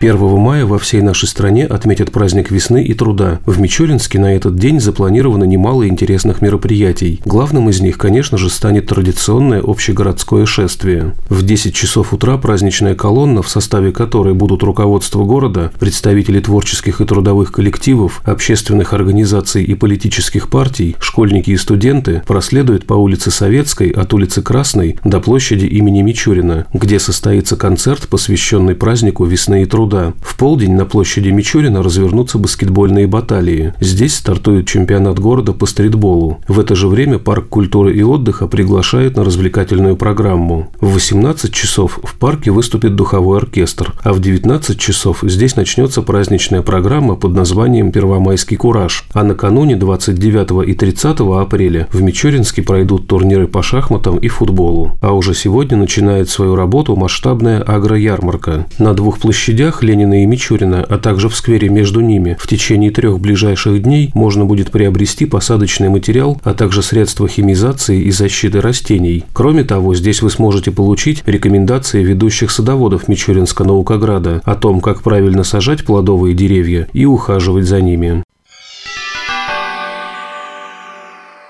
1 мая во всей нашей стране отметят праздник весны и труда. В Мичуринске на этот день запланировано немало интересных мероприятий. Главным из них, конечно же, станет традиционное общегородское шествие. В 10 часов утра праздничная колонна, в составе которой будут руководство города, представители творческих и трудовых коллективов, общественных организаций и политических партий, школьники и студенты, проследует по улице Советской от улицы Красной до площади имени Мичурина, где состоится концерт, посвященный празднику весны и труда труда. В полдень на площади Мичурина развернутся баскетбольные баталии. Здесь стартует чемпионат города по стритболу. В это же время парк культуры и отдыха приглашает на развлекательную программу. В 18 часов в парке выступит духовой оркестр, а в 19 часов здесь начнется праздничная программа под названием «Первомайский кураж». А накануне 29 и 30 апреля в Мичуринске пройдут турниры по шахматам и футболу. А уже сегодня начинает свою работу масштабная агроярмарка. На двух площадях парках Ленина и Мичурина, а также в сквере между ними, в течение трех ближайших дней можно будет приобрести посадочный материал, а также средства химизации и защиты растений. Кроме того, здесь вы сможете получить рекомендации ведущих садоводов Мичуринска Наукограда о том, как правильно сажать плодовые деревья и ухаживать за ними.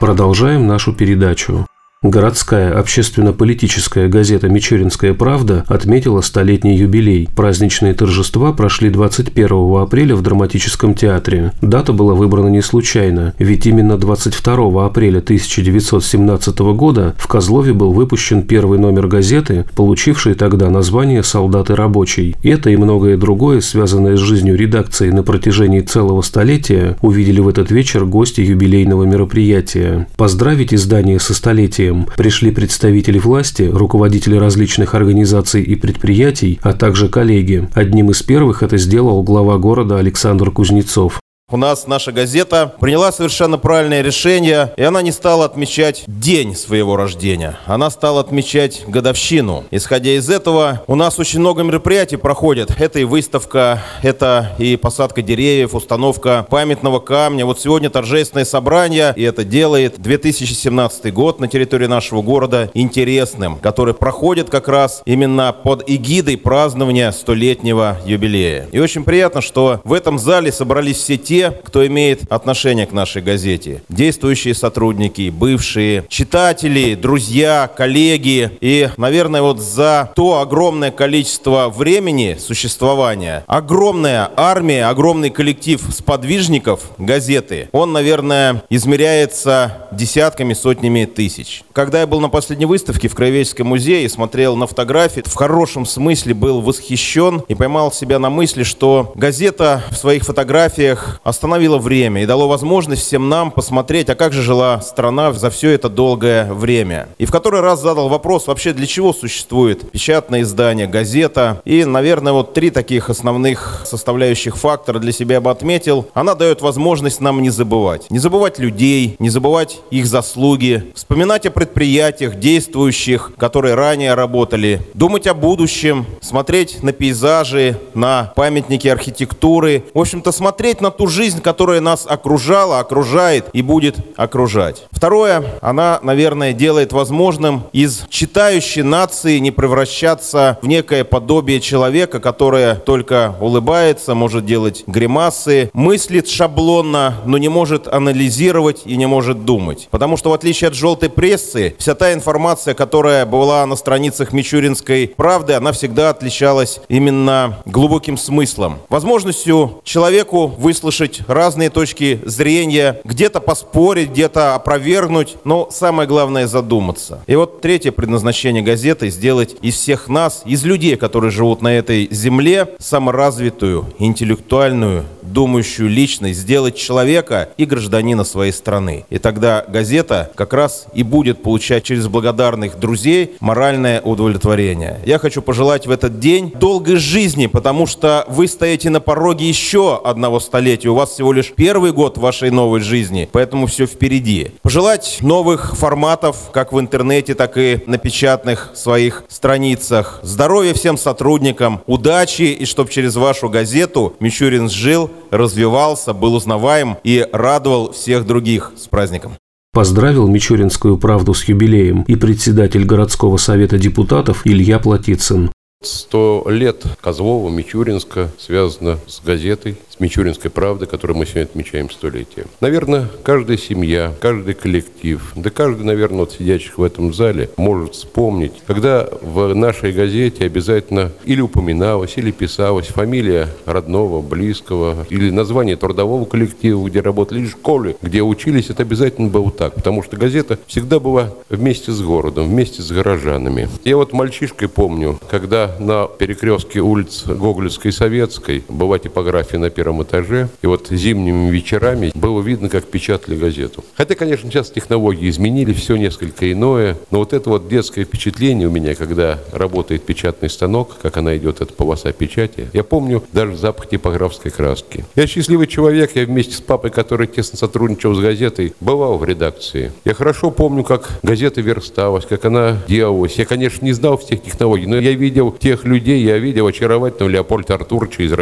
Продолжаем нашу передачу. Городская общественно-политическая газета «Мичуринская правда» отметила столетний юбилей. Праздничные торжества прошли 21 апреля в драматическом театре. Дата была выбрана не случайно, ведь именно 22 апреля 1917 года в Козлове был выпущен первый номер газеты, получивший тогда название «Солдат и рабочий». Это и многое другое, связанное с жизнью редакции на протяжении целого столетия, увидели в этот вечер гости юбилейного мероприятия. Поздравить издание со столетием мероприятием пришли представители власти, руководители различных организаций и предприятий, а также коллеги. Одним из первых это сделал глава города Александр Кузнецов. У нас наша газета приняла совершенно правильное решение, и она не стала отмечать день своего рождения. Она стала отмечать годовщину. Исходя из этого, у нас очень много мероприятий проходит. Это и выставка, это и посадка деревьев, установка памятного камня. Вот сегодня торжественное собрание, и это делает 2017 год на территории нашего города интересным, который проходит как раз именно под эгидой празднования столетнего юбилея. И очень приятно, что в этом зале собрались все те, те, кто имеет отношение к нашей газете. Действующие сотрудники, бывшие, читатели, друзья, коллеги. И, наверное, вот за то огромное количество времени существования, огромная армия, огромный коллектив сподвижников газеты, он, наверное, измеряется десятками, сотнями тысяч. Когда я был на последней выставке в Краеведческом музее и смотрел на фотографии, в хорошем смысле был восхищен и поймал себя на мысли, что газета в своих фотографиях остановило время и дало возможность всем нам посмотреть, а как же жила страна за все это долгое время. И в который раз задал вопрос, вообще для чего существует печатное издание, газета. И, наверное, вот три таких основных составляющих фактора для себя бы отметил. Она дает возможность нам не забывать. Не забывать людей, не забывать их заслуги, вспоминать о предприятиях, действующих, которые ранее работали, думать о будущем, смотреть на пейзажи, на памятники архитектуры. В общем-то, смотреть на ту жизнь, жизнь, которая нас окружала, окружает и будет окружать. Второе, она, наверное, делает возможным из читающей нации не превращаться в некое подобие человека, которое только улыбается, может делать гримасы, мыслит шаблонно, но не может анализировать и не может думать. Потому что в отличие от желтой прессы, вся та информация, которая была на страницах Мичуринской правды, она всегда отличалась именно глубоким смыслом. Возможностью человеку выслушать услышать разные точки зрения, где-то поспорить, где-то опровергнуть, но самое главное задуматься. И вот третье предназначение газеты – сделать из всех нас, из людей, которые живут на этой земле, саморазвитую, интеллектуальную, думающую личность, сделать человека и гражданина своей страны. И тогда газета как раз и будет получать через благодарных друзей моральное удовлетворение. Я хочу пожелать в этот день долгой жизни, потому что вы стоите на пороге еще одного столетия. Вас всего лишь первый год вашей новой жизни, поэтому все впереди. Пожелать новых форматов, как в интернете, так и на печатных своих страницах. Здоровья всем сотрудникам, удачи и чтобы через вашу газету Мичурин жил развивался, был узнаваем и радовал всех других с праздником. Поздравил Мичуринскую правду с юбилеем и председатель городского совета депутатов Илья Платицын. Сто лет Козлова, Мичуринска связано с газетой, с Мичуринской правдой, которую мы сегодня отмечаем столетие. Наверное, каждая семья, каждый коллектив, да каждый, наверное, вот сидящих в этом зале может вспомнить, когда в нашей газете обязательно или упоминалась, или писалась фамилия родного, близкого, или название трудового коллектива, где работали, или школы, где учились, это обязательно было так, потому что газета всегда была вместе с городом, вместе с горожанами. Я вот мальчишкой помню, когда на перекрестке улиц Гоголевской и Советской была типография на первом этаже, и вот зимними вечерами было видно, как печатали газету. Хотя, конечно, сейчас технологии изменились, все несколько иное, но вот это вот детское впечатление у меня, когда работает печатный станок, как она идет, эта полоса печати, я помню даже запах типографской краски. Я счастливый человек, я вместе с папой, который тесно сотрудничал с газетой, бывал в редакции. Я хорошо помню, как газета версталась, как она делалась. Я, конечно, не знал всех технологий, но я видел тех людей я видел очаровательного Леопольда Артуровича из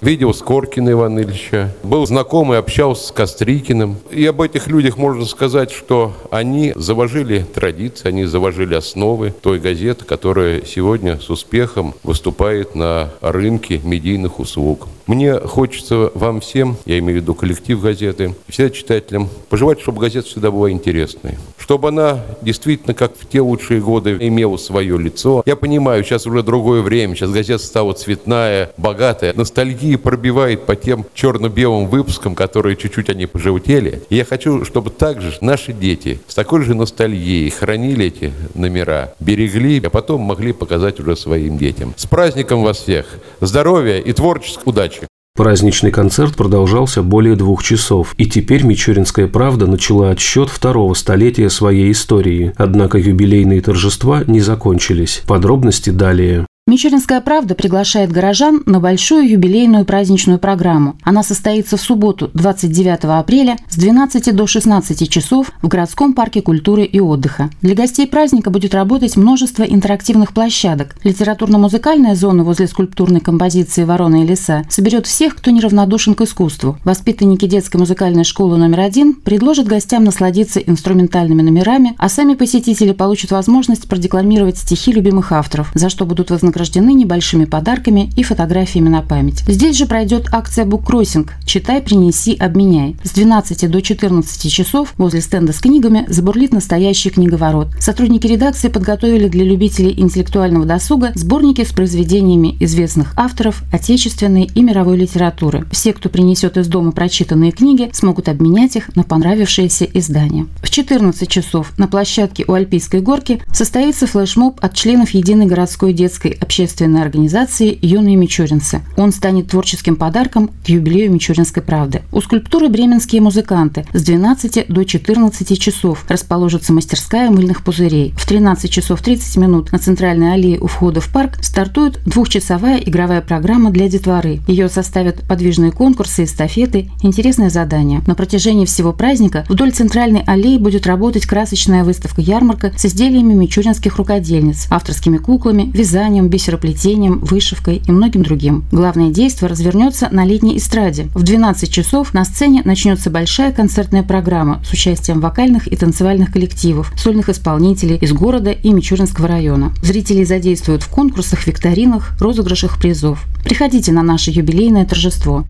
видел Скоркина Ивана Ильича, был знакомый, общался с Кострикиным. И об этих людях можно сказать, что они заложили традиции, они заложили основы той газеты, которая сегодня с успехом выступает на рынке медийных услуг. Мне хочется вам всем, я имею в виду коллектив газеты, всем читателям, пожелать, чтобы газета всегда была интересной. Чтобы она действительно, как в те лучшие годы, имела свое лицо. Я понимаю, сейчас уже другое время, сейчас газета стала цветная, богатая. Ностальгия пробивает по тем черно-белым выпускам, которые чуть-чуть они пожелтели. И я хочу, чтобы также наши дети с такой же ностальгией хранили эти номера, берегли, а потом могли показать уже своим детям. С праздником вас всех! Здоровья и творческой удачи! Праздничный концерт продолжался более двух часов, и теперь Мичуринская правда начала отсчет второго столетия своей истории. Однако юбилейные торжества не закончились. Подробности далее. Мичуринская правда приглашает горожан на большую юбилейную праздничную программу. Она состоится в субботу 29 апреля с 12 до 16 часов в городском парке культуры и отдыха. Для гостей праздника будет работать множество интерактивных площадок. Литературно-музыкальная зона возле скульптурной композиции «Ворона и лиса» соберет всех, кто неравнодушен к искусству. Воспитанники детской музыкальной школы номер один предложат гостям насладиться инструментальными номерами, а сами посетители получат возможность продекламировать стихи любимых авторов, за что будут вознаграждены награждены небольшими подарками и фотографиями на память. Здесь же пройдет акция «Буккроссинг» «Читай, принеси, обменяй». С 12 до 14 часов возле стенда с книгами забурлит настоящий книговорот. Сотрудники редакции подготовили для любителей интеллектуального досуга сборники с произведениями известных авторов отечественной и мировой литературы. Все, кто принесет из дома прочитанные книги, смогут обменять их на понравившиеся издания. В 14 часов на площадке у Альпийской горки состоится флешмоб от членов Единой городской детской общественной организации «Юные мичуринцы». Он станет творческим подарком к юбилею Мичуринской правды. У скульптуры «Бременские музыканты» с 12 до 14 часов расположится мастерская мыльных пузырей. В 13 часов 30 минут на центральной аллее у входа в парк стартует двухчасовая игровая программа для детворы. Ее составят подвижные конкурсы, эстафеты, интересные задания. На протяжении всего праздника вдоль центральной аллеи будет работать красочная выставка-ярмарка с изделиями мичуринских рукодельниц, авторскими куклами, вязанием, бисероплетением, вышивкой и многим другим. Главное действие развернется на летней эстраде. В 12 часов на сцене начнется большая концертная программа с участием вокальных и танцевальных коллективов, сольных исполнителей из города и Мичуринского района. Зрители задействуют в конкурсах, викторинах, розыгрышах призов. Приходите на наше юбилейное торжество.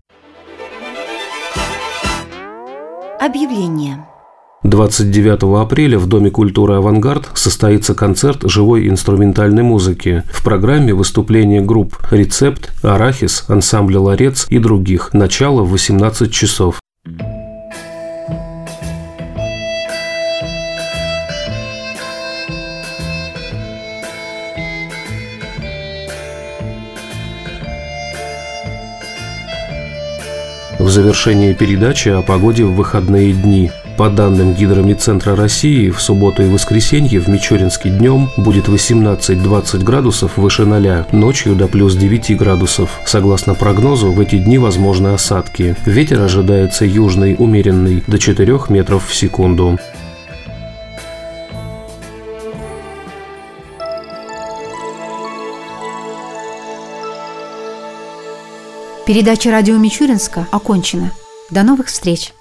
Объявление. 29 апреля в Доме культуры «Авангард» состоится концерт живой инструментальной музыки. В программе выступления групп «Рецепт», «Арахис», ансамбля «Ларец» и других. Начало в 18 часов. В завершении передачи о погоде в выходные дни – по данным Гидромедцентра России, в субботу и воскресенье в Мичуринске днем будет 18-20 градусов выше 0, ночью до плюс 9 градусов. Согласно прогнозу, в эти дни возможны осадки. Ветер ожидается южный, умеренный, до 4 метров в секунду. Передача радио Мичуринска окончена. До новых встреч!